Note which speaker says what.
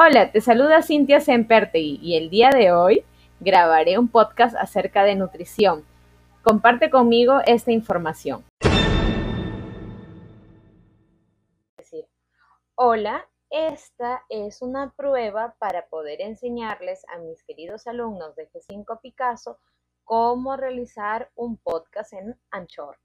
Speaker 1: Hola, te saluda Cintia Sempertegui y el día de hoy grabaré un podcast acerca de nutrición. Comparte conmigo esta información. Hola, esta es una prueba para poder enseñarles a mis queridos alumnos de G5 Picasso cómo realizar un podcast en Anchor.